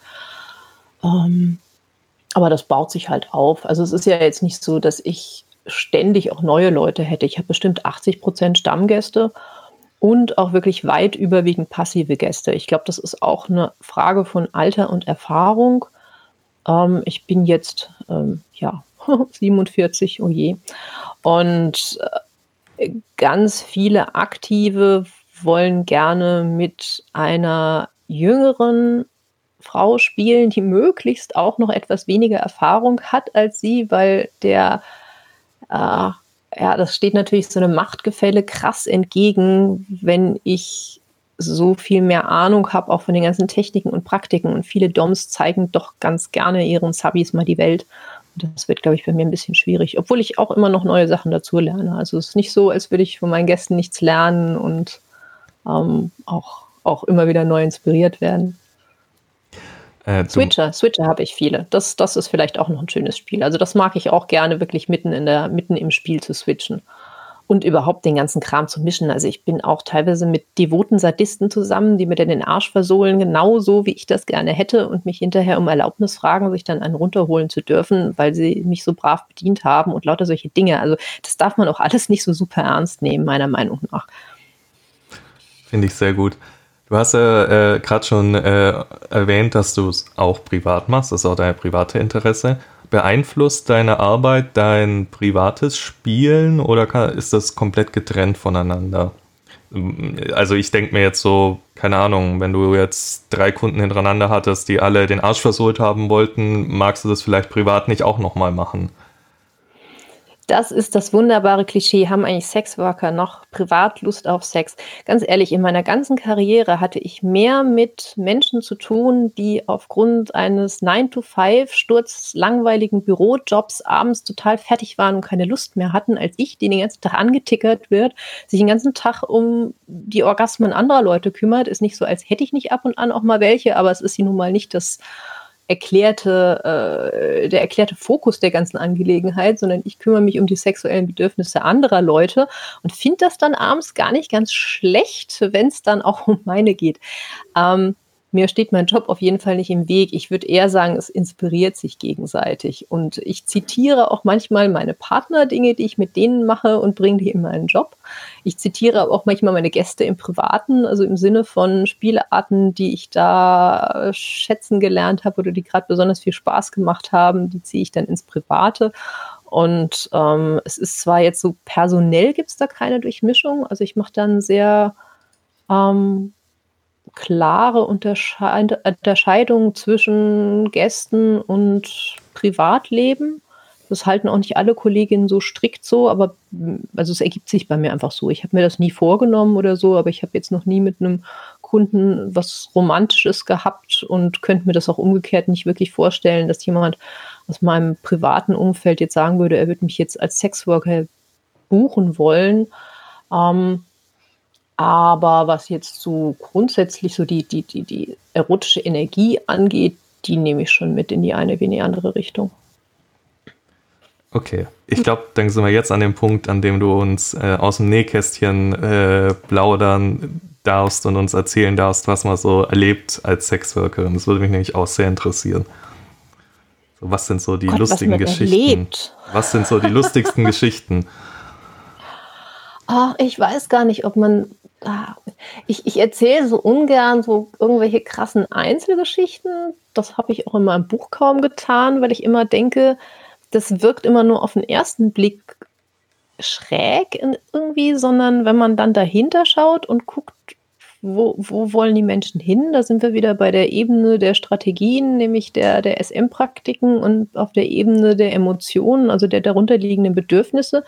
Ähm, aber das baut sich halt auf. Also es ist ja jetzt nicht so, dass ich ständig auch neue Leute hätte. Ich habe bestimmt 80 Prozent Stammgäste und auch wirklich weit überwiegend passive Gäste. Ich glaube, das ist auch eine Frage von Alter und Erfahrung. Ähm, ich bin jetzt, ähm, ja, 47, oh je. Und äh, ganz viele Aktive wollen gerne mit einer jüngeren Frau spielen, die möglichst auch noch etwas weniger Erfahrung hat als sie, weil der, äh, ja, das steht natürlich so einem Machtgefälle krass entgegen, wenn ich so viel mehr Ahnung habe, auch von den ganzen Techniken und Praktiken. Und viele Doms zeigen doch ganz gerne ihren Subbies mal die Welt. Und das wird, glaube ich, bei mir ein bisschen schwierig, obwohl ich auch immer noch neue Sachen dazu lerne. Also es ist nicht so, als würde ich von meinen Gästen nichts lernen und ähm, auch, auch immer wieder neu inspiriert werden. Äh, Switcher, Switcher habe ich viele. Das, das ist vielleicht auch noch ein schönes Spiel. Also das mag ich auch gerne, wirklich mitten in der, mitten im Spiel zu switchen und überhaupt den ganzen Kram zu mischen. Also ich bin auch teilweise mit devoten Sadisten zusammen, die mir dann den Arsch versohlen, genauso wie ich das gerne hätte und mich hinterher um Erlaubnis fragen, sich dann einen runterholen zu dürfen, weil sie mich so brav bedient haben und lauter solche Dinge. Also das darf man auch alles nicht so super ernst nehmen, meiner Meinung nach. Finde ich sehr gut. Du hast ja äh, gerade schon äh, erwähnt, dass du es auch privat machst, das ist auch dein private Interesse beeinflusst deine Arbeit dein privates Spielen oder kann, ist das komplett getrennt voneinander? Also ich denke mir jetzt so, keine Ahnung, wenn du jetzt drei Kunden hintereinander hattest, die alle den Arsch versohlt haben wollten, magst du das vielleicht privat nicht auch nochmal machen? Das ist das wunderbare Klischee. Haben eigentlich Sexworker noch privat Lust auf Sex? Ganz ehrlich, in meiner ganzen Karriere hatte ich mehr mit Menschen zu tun, die aufgrund eines 9-to-5-Sturz langweiligen Bürojobs abends total fertig waren und keine Lust mehr hatten, als ich, die den ganzen Tag angetickert wird, sich den ganzen Tag um die Orgasmen anderer Leute kümmert. Ist nicht so, als hätte ich nicht ab und an auch mal welche, aber es ist sie nun mal nicht das erklärte, äh, der erklärte Fokus der ganzen Angelegenheit, sondern ich kümmere mich um die sexuellen Bedürfnisse anderer Leute und finde das dann abends gar nicht ganz schlecht, wenn es dann auch um meine geht. Ähm, mir steht mein Job auf jeden Fall nicht im Weg. Ich würde eher sagen, es inspiriert sich gegenseitig. Und ich zitiere auch manchmal meine Partner, Dinge, die ich mit denen mache und bringe die in meinen Job. Ich zitiere auch manchmal meine Gäste im Privaten, also im Sinne von Spielearten, die ich da schätzen gelernt habe oder die gerade besonders viel Spaß gemacht haben, die ziehe ich dann ins Private. Und ähm, es ist zwar jetzt so personell gibt es da keine Durchmischung, also ich mache dann sehr ähm, klare Unterscheidung zwischen Gästen und Privatleben. Das halten auch nicht alle Kolleginnen so strikt so, aber also es ergibt sich bei mir einfach so. Ich habe mir das nie vorgenommen oder so, aber ich habe jetzt noch nie mit einem Kunden was Romantisches gehabt und könnte mir das auch umgekehrt nicht wirklich vorstellen, dass jemand aus meinem privaten Umfeld jetzt sagen würde, er würde mich jetzt als Sexworker buchen wollen. Ähm, aber was jetzt so grundsätzlich so die, die, die, die erotische Energie angeht, die nehme ich schon mit in die eine wie in die andere Richtung. Okay, ich glaube, dann sind wir jetzt an dem Punkt, an dem du uns äh, aus dem Nähkästchen äh, plaudern darfst und uns erzählen darfst, was man so erlebt als Sexworkerin. Das würde mich nämlich auch sehr interessieren. So, was sind so die Gott, lustigen was Geschichten? Erlebt. Was sind so die lustigsten Geschichten? Ach, ich weiß gar nicht, ob man ich, ich erzähle so ungern so irgendwelche krassen Einzelgeschichten. Das habe ich auch in meinem Buch kaum getan, weil ich immer denke, das wirkt immer nur auf den ersten Blick schräg irgendwie, sondern wenn man dann dahinter schaut und guckt, wo, wo wollen die Menschen hin? Da sind wir wieder bei der Ebene der Strategien, nämlich der, der SM-Praktiken und auf der Ebene der Emotionen, also der darunterliegenden Bedürfnisse.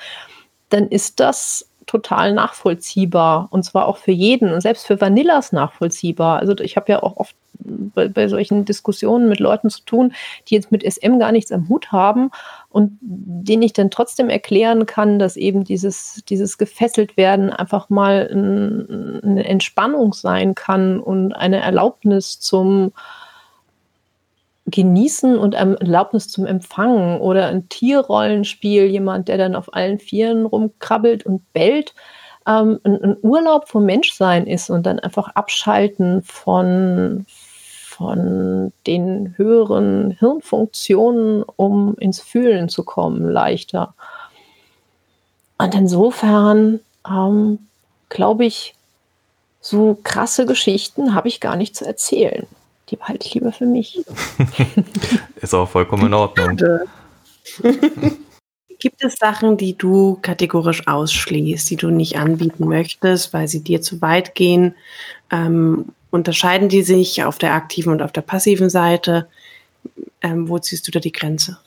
Dann ist das total nachvollziehbar und zwar auch für jeden und selbst für Vanillas nachvollziehbar. Also ich habe ja auch oft bei, bei, solchen Diskussionen mit Leuten zu tun, die jetzt mit SM gar nichts am Hut haben und denen ich dann trotzdem erklären kann, dass eben dieses, dieses gefesselt werden einfach mal ein, eine Entspannung sein kann und eine Erlaubnis zum Genießen und Erlaubnis zum Empfangen oder ein Tierrollenspiel, jemand, der dann auf allen Vieren rumkrabbelt und bellt, ähm, ein, ein, Urlaub vom Menschsein ist und dann einfach abschalten von, von den höheren Hirnfunktionen, um ins Fühlen zu kommen, leichter. Und insofern ähm, glaube ich, so krasse Geschichten habe ich gar nicht zu erzählen die behalte ich lieber für mich. Ist auch vollkommen in Ordnung. Gibt es Sachen, die du kategorisch ausschließt, die du nicht anbieten möchtest, weil sie dir zu weit gehen? Ähm, unterscheiden die sich auf der aktiven und auf der passiven Seite? Ähm, wo ziehst du da die Grenze?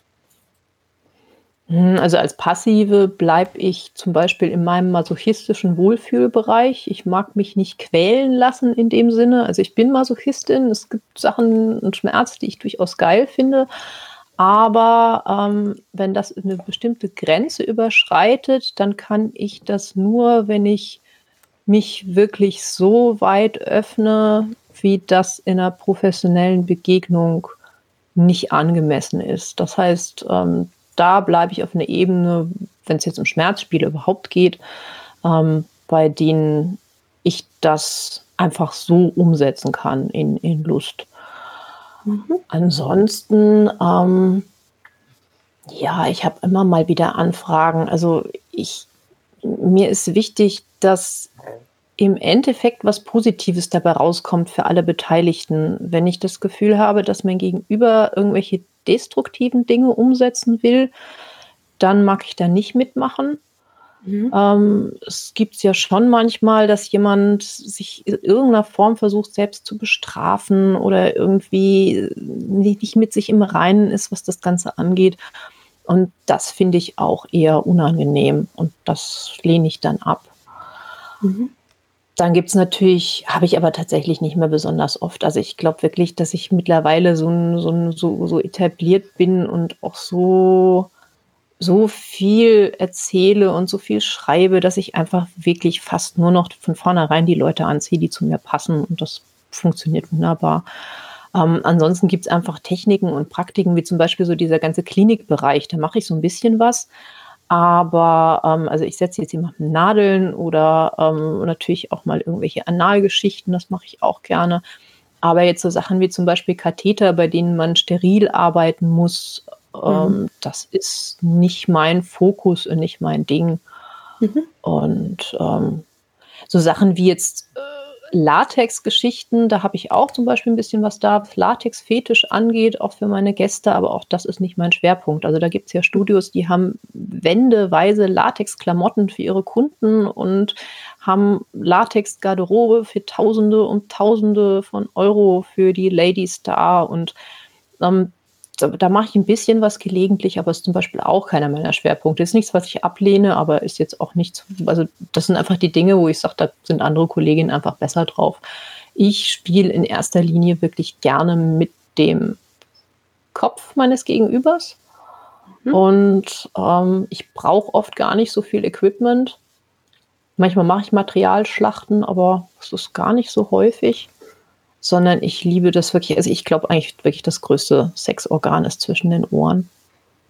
Hm, also als Passive bleibe ich zum Beispiel in meinem masochistischen Wohlfühlbereich. Ich mag mich nicht quälen lassen in dem Sinne. Also ich bin Masochistin. Es gibt Sachen und Schmerz, die ich durchaus geil finde. Aber ähm, wenn das eine bestimmte Grenze überschreitet, dann kann ich das nur, wenn ich mich wirklich so weit öffne, wie das in einer professionellen Begegnung nicht angemessen ist. Das heißt, ähm, da bleibe ich auf einer Ebene, wenn es jetzt um Schmerzspiele überhaupt geht, ähm, bei denen ich das einfach so umsetzen kann in, in Lust. Mhm. Ansonsten, ähm, ja, ich habe immer mal wieder Anfragen. Also ich, mir ist wichtig, dass im Endeffekt was Positives dabei rauskommt für alle Beteiligten. Wenn ich das Gefühl habe, dass mein Gegenüber irgendwelche destruktiven Dinge umsetzen will, dann mag ich da nicht mitmachen. Mhm. Ähm, es gibt ja schon manchmal, dass jemand sich in irgendeiner Form versucht, selbst zu bestrafen oder irgendwie nicht mit sich im Reinen ist, was das Ganze angeht. Und das finde ich auch eher unangenehm und das lehne ich dann ab. Mhm. Dann gibt es natürlich, habe ich aber tatsächlich nicht mehr besonders oft. Also ich glaube wirklich, dass ich mittlerweile so, so, so, so etabliert bin und auch so, so viel erzähle und so viel schreibe, dass ich einfach wirklich fast nur noch von vornherein die Leute anziehe, die zu mir passen. Und das funktioniert wunderbar. Ähm, ansonsten gibt es einfach Techniken und Praktiken, wie zum Beispiel so dieser ganze Klinikbereich. Da mache ich so ein bisschen was. Aber ähm, also ich setze jetzt jemanden Nadeln oder ähm, natürlich auch mal irgendwelche Analgeschichten, das mache ich auch gerne. Aber jetzt so Sachen wie zum Beispiel Katheter, bei denen man steril arbeiten muss, ähm, mhm. das ist nicht mein Fokus und nicht mein Ding. Mhm. Und ähm, so Sachen wie jetzt äh, Latex-Geschichten, da habe ich auch zum Beispiel ein bisschen was da, was Latex-Fetisch angeht, auch für meine Gäste, aber auch das ist nicht mein Schwerpunkt. Also da gibt es ja Studios, die haben wendeweise Latex-Klamotten für ihre Kunden und haben Latex-Garderobe für Tausende und Tausende von Euro für die Ladies da und ähm, da, da mache ich ein bisschen was gelegentlich, aber ist zum Beispiel auch keiner meiner Schwerpunkte. Ist nichts, was ich ablehne, aber ist jetzt auch nichts, also das sind einfach die Dinge, wo ich sage, da sind andere Kolleginnen einfach besser drauf. Ich spiele in erster Linie wirklich gerne mit dem Kopf meines Gegenübers. Mhm. Und ähm, ich brauche oft gar nicht so viel Equipment. Manchmal mache ich Materialschlachten, aber es ist gar nicht so häufig sondern ich liebe das wirklich. Also ich glaube eigentlich wirklich, das größte Sexorgan ist zwischen den Ohren.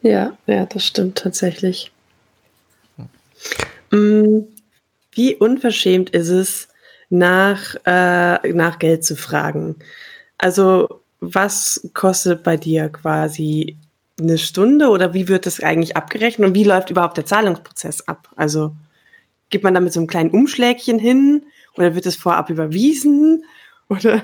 Ja, ja, das stimmt tatsächlich. Mm, wie unverschämt ist es, nach, äh, nach Geld zu fragen? Also, was kostet bei dir quasi eine Stunde oder wie wird das eigentlich abgerechnet und wie läuft überhaupt der Zahlungsprozess ab? Also, gibt man da mit so einem kleinen Umschlägchen hin oder wird es vorab überwiesen oder?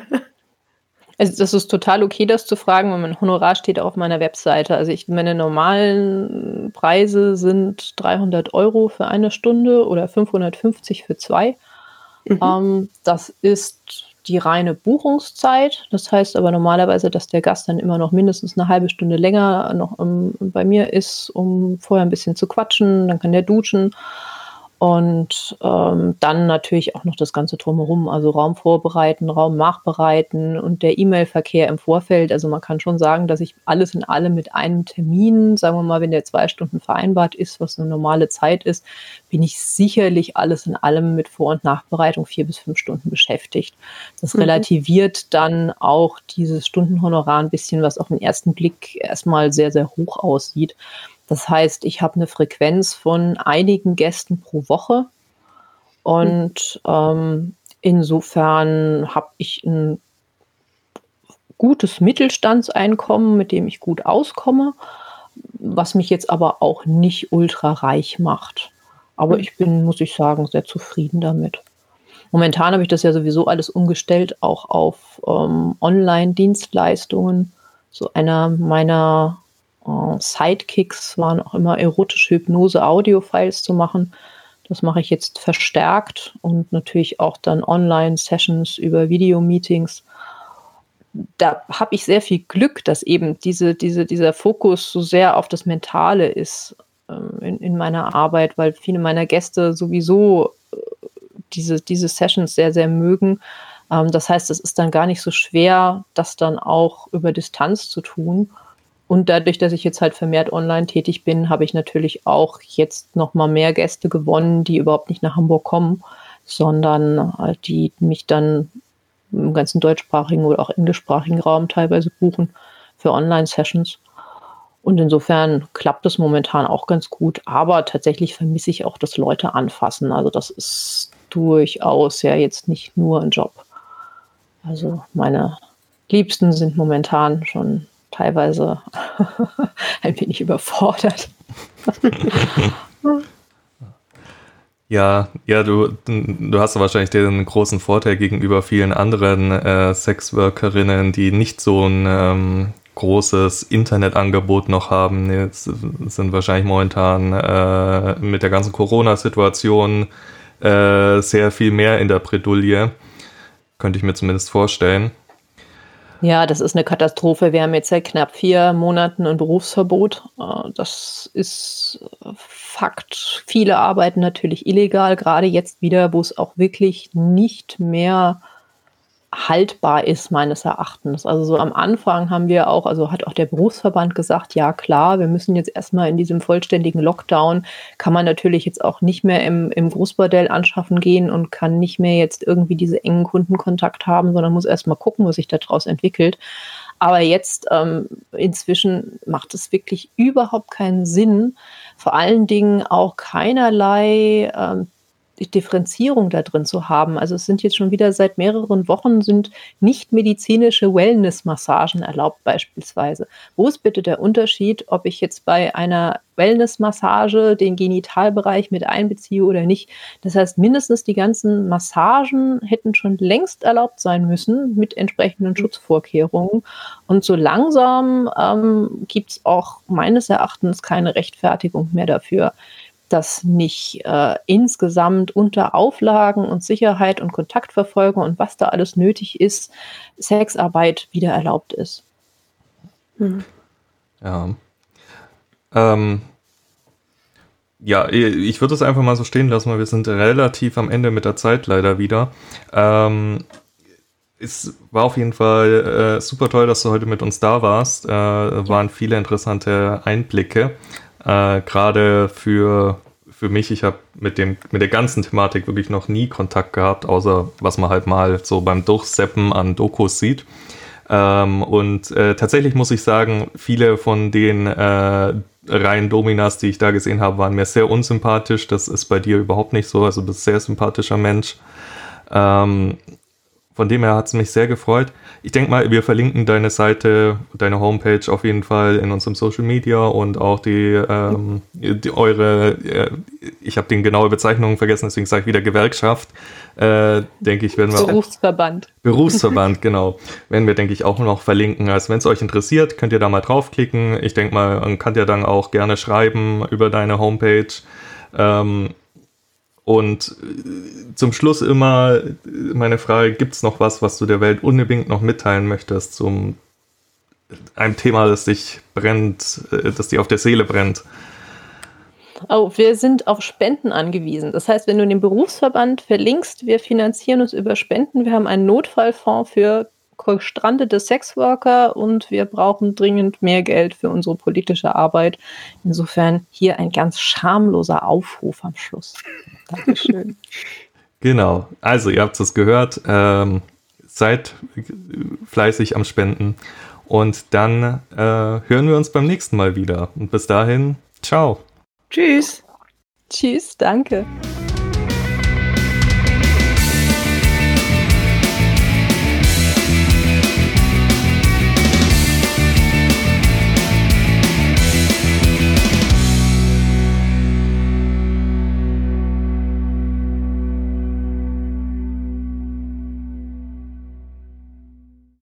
Also das ist total okay, das zu fragen, weil mein Honorar steht auf meiner Webseite. Also ich, meine normalen Preise sind 300 Euro für eine Stunde oder 550 für zwei. Mhm. Ähm, das ist die reine Buchungszeit. Das heißt aber normalerweise, dass der Gast dann immer noch mindestens eine halbe Stunde länger noch um, bei mir ist, um vorher ein bisschen zu quatschen. Dann kann der duschen. Und ähm, dann natürlich auch noch das Ganze drumherum, also Raum vorbereiten, Raum nachbereiten und der E-Mail-Verkehr im Vorfeld. Also man kann schon sagen, dass ich alles in allem mit einem Termin, sagen wir mal, wenn der zwei Stunden vereinbart ist, was eine normale Zeit ist, bin ich sicherlich alles in allem mit Vor- und Nachbereitung vier bis fünf Stunden beschäftigt. Das mhm. relativiert dann auch dieses Stundenhonorar ein bisschen, was auf den ersten Blick erstmal sehr, sehr hoch aussieht. Das heißt, ich habe eine Frequenz von einigen Gästen pro Woche und ähm, insofern habe ich ein gutes Mittelstandseinkommen, mit dem ich gut auskomme, was mich jetzt aber auch nicht ultra reich macht. Aber ich bin, muss ich sagen, sehr zufrieden damit. Momentan habe ich das ja sowieso alles umgestellt, auch auf ähm, Online-Dienstleistungen. So einer meiner äh, Sidekicks waren auch immer erotische Hypnose-Audio-Files zu machen. Das mache ich jetzt verstärkt und natürlich auch dann Online-Sessions über Videomeetings. Da habe ich sehr viel Glück, dass eben diese, diese, dieser Fokus so sehr auf das Mentale ist ähm, in, in meiner Arbeit, weil viele meiner Gäste sowieso äh, diese, diese Sessions sehr, sehr mögen. Ähm, das heißt, es ist dann gar nicht so schwer, das dann auch über Distanz zu tun. Und dadurch, dass ich jetzt halt vermehrt online tätig bin, habe ich natürlich auch jetzt noch mal mehr Gäste gewonnen, die überhaupt nicht nach Hamburg kommen, sondern halt die mich dann im ganzen deutschsprachigen oder auch englischsprachigen Raum teilweise buchen für Online-Sessions. Und insofern klappt es momentan auch ganz gut. Aber tatsächlich vermisse ich auch das Leute anfassen. Also das ist durchaus ja jetzt nicht nur ein Job. Also meine Liebsten sind momentan schon teilweise ein wenig überfordert. Ja, ja, du, du hast wahrscheinlich den großen Vorteil gegenüber vielen anderen äh, Sexworkerinnen, die nicht so ein ähm, großes Internetangebot noch haben. Jetzt sind wahrscheinlich momentan äh, mit der ganzen Corona-Situation äh, sehr viel mehr in der Bredouille. Könnte ich mir zumindest vorstellen. Ja, das ist eine Katastrophe. Wir haben jetzt seit knapp vier Monaten ein Berufsverbot. Äh, das ist Fakt. Viele arbeiten natürlich illegal, gerade jetzt wieder, wo es auch wirklich nicht mehr haltbar ist, meines Erachtens. Also so am Anfang haben wir auch, also hat auch der Berufsverband gesagt, ja klar, wir müssen jetzt erstmal in diesem vollständigen Lockdown, kann man natürlich jetzt auch nicht mehr im, im Großbordell anschaffen gehen und kann nicht mehr jetzt irgendwie diese engen Kundenkontakt haben, sondern muss erstmal gucken, was sich daraus entwickelt. Aber jetzt ähm, inzwischen macht es wirklich überhaupt keinen Sinn, vor allen Dingen auch keinerlei ähm, Differenzierung da drin zu haben. Also es sind jetzt schon wieder seit mehreren Wochen sind nicht medizinische Wellness-Massagen erlaubt beispielsweise. Wo ist bitte der Unterschied, ob ich jetzt bei einer Wellness-Massage den Genitalbereich mit einbeziehe oder nicht? Das heißt, mindestens die ganzen Massagen hätten schon längst erlaubt sein müssen mit entsprechenden Schutzvorkehrungen. Und so langsam ähm, gibt es auch meines Erachtens keine Rechtfertigung mehr dafür dass nicht äh, insgesamt unter Auflagen und Sicherheit und Kontaktverfolgung und was da alles nötig ist, Sexarbeit wieder erlaubt ist. Hm. Ja. Ähm, ja, ich würde es einfach mal so stehen lassen, weil wir sind relativ am Ende mit der Zeit leider wieder. Ähm, es war auf jeden Fall äh, super toll, dass du heute mit uns da warst. Äh, waren viele interessante Einblicke äh, gerade für, für mich, ich habe mit, mit der ganzen Thematik wirklich noch nie Kontakt gehabt, außer was man halt mal so beim Durchseppen an Dokus sieht. Ähm, und äh, tatsächlich muss ich sagen, viele von den äh, reinen Dominas, die ich da gesehen habe, waren mir sehr unsympathisch. Das ist bei dir überhaupt nicht so. Also du bist ein sehr sympathischer Mensch. Ähm, von dem her hat es mich sehr gefreut. Ich denke mal, wir verlinken deine Seite, deine Homepage auf jeden Fall in unserem Social Media und auch die, ähm, die eure, äh, ich habe die genaue Bezeichnung vergessen, deswegen sage ich wieder Gewerkschaft. Äh, denke ich, werden wir Berufsverband. Auch, Berufsverband, genau. Werden wir, denke ich, auch noch verlinken. Also wenn es euch interessiert, könnt ihr da mal draufklicken. Ich denke mal, man kann ja dann auch gerne schreiben über deine Homepage. Ähm, und äh, zum Schluss immer meine Frage, gibt es noch was, was du der Welt unbedingt noch mitteilen möchtest zum einem Thema, das dich brennt, äh, das dir auf der Seele brennt? Oh, wir sind auf Spenden angewiesen. Das heißt, wenn du den Berufsverband verlinkst, wir finanzieren uns über Spenden. Wir haben einen Notfallfonds für gestrandete Sexworker und wir brauchen dringend mehr Geld für unsere politische Arbeit. Insofern hier ein ganz schamloser Aufruf am Schluss. Dankeschön. genau. Also, ihr habt es gehört. Ähm, seid fleißig am Spenden. Und dann äh, hören wir uns beim nächsten Mal wieder. Und bis dahin, ciao. Tschüss. Tschüss, danke.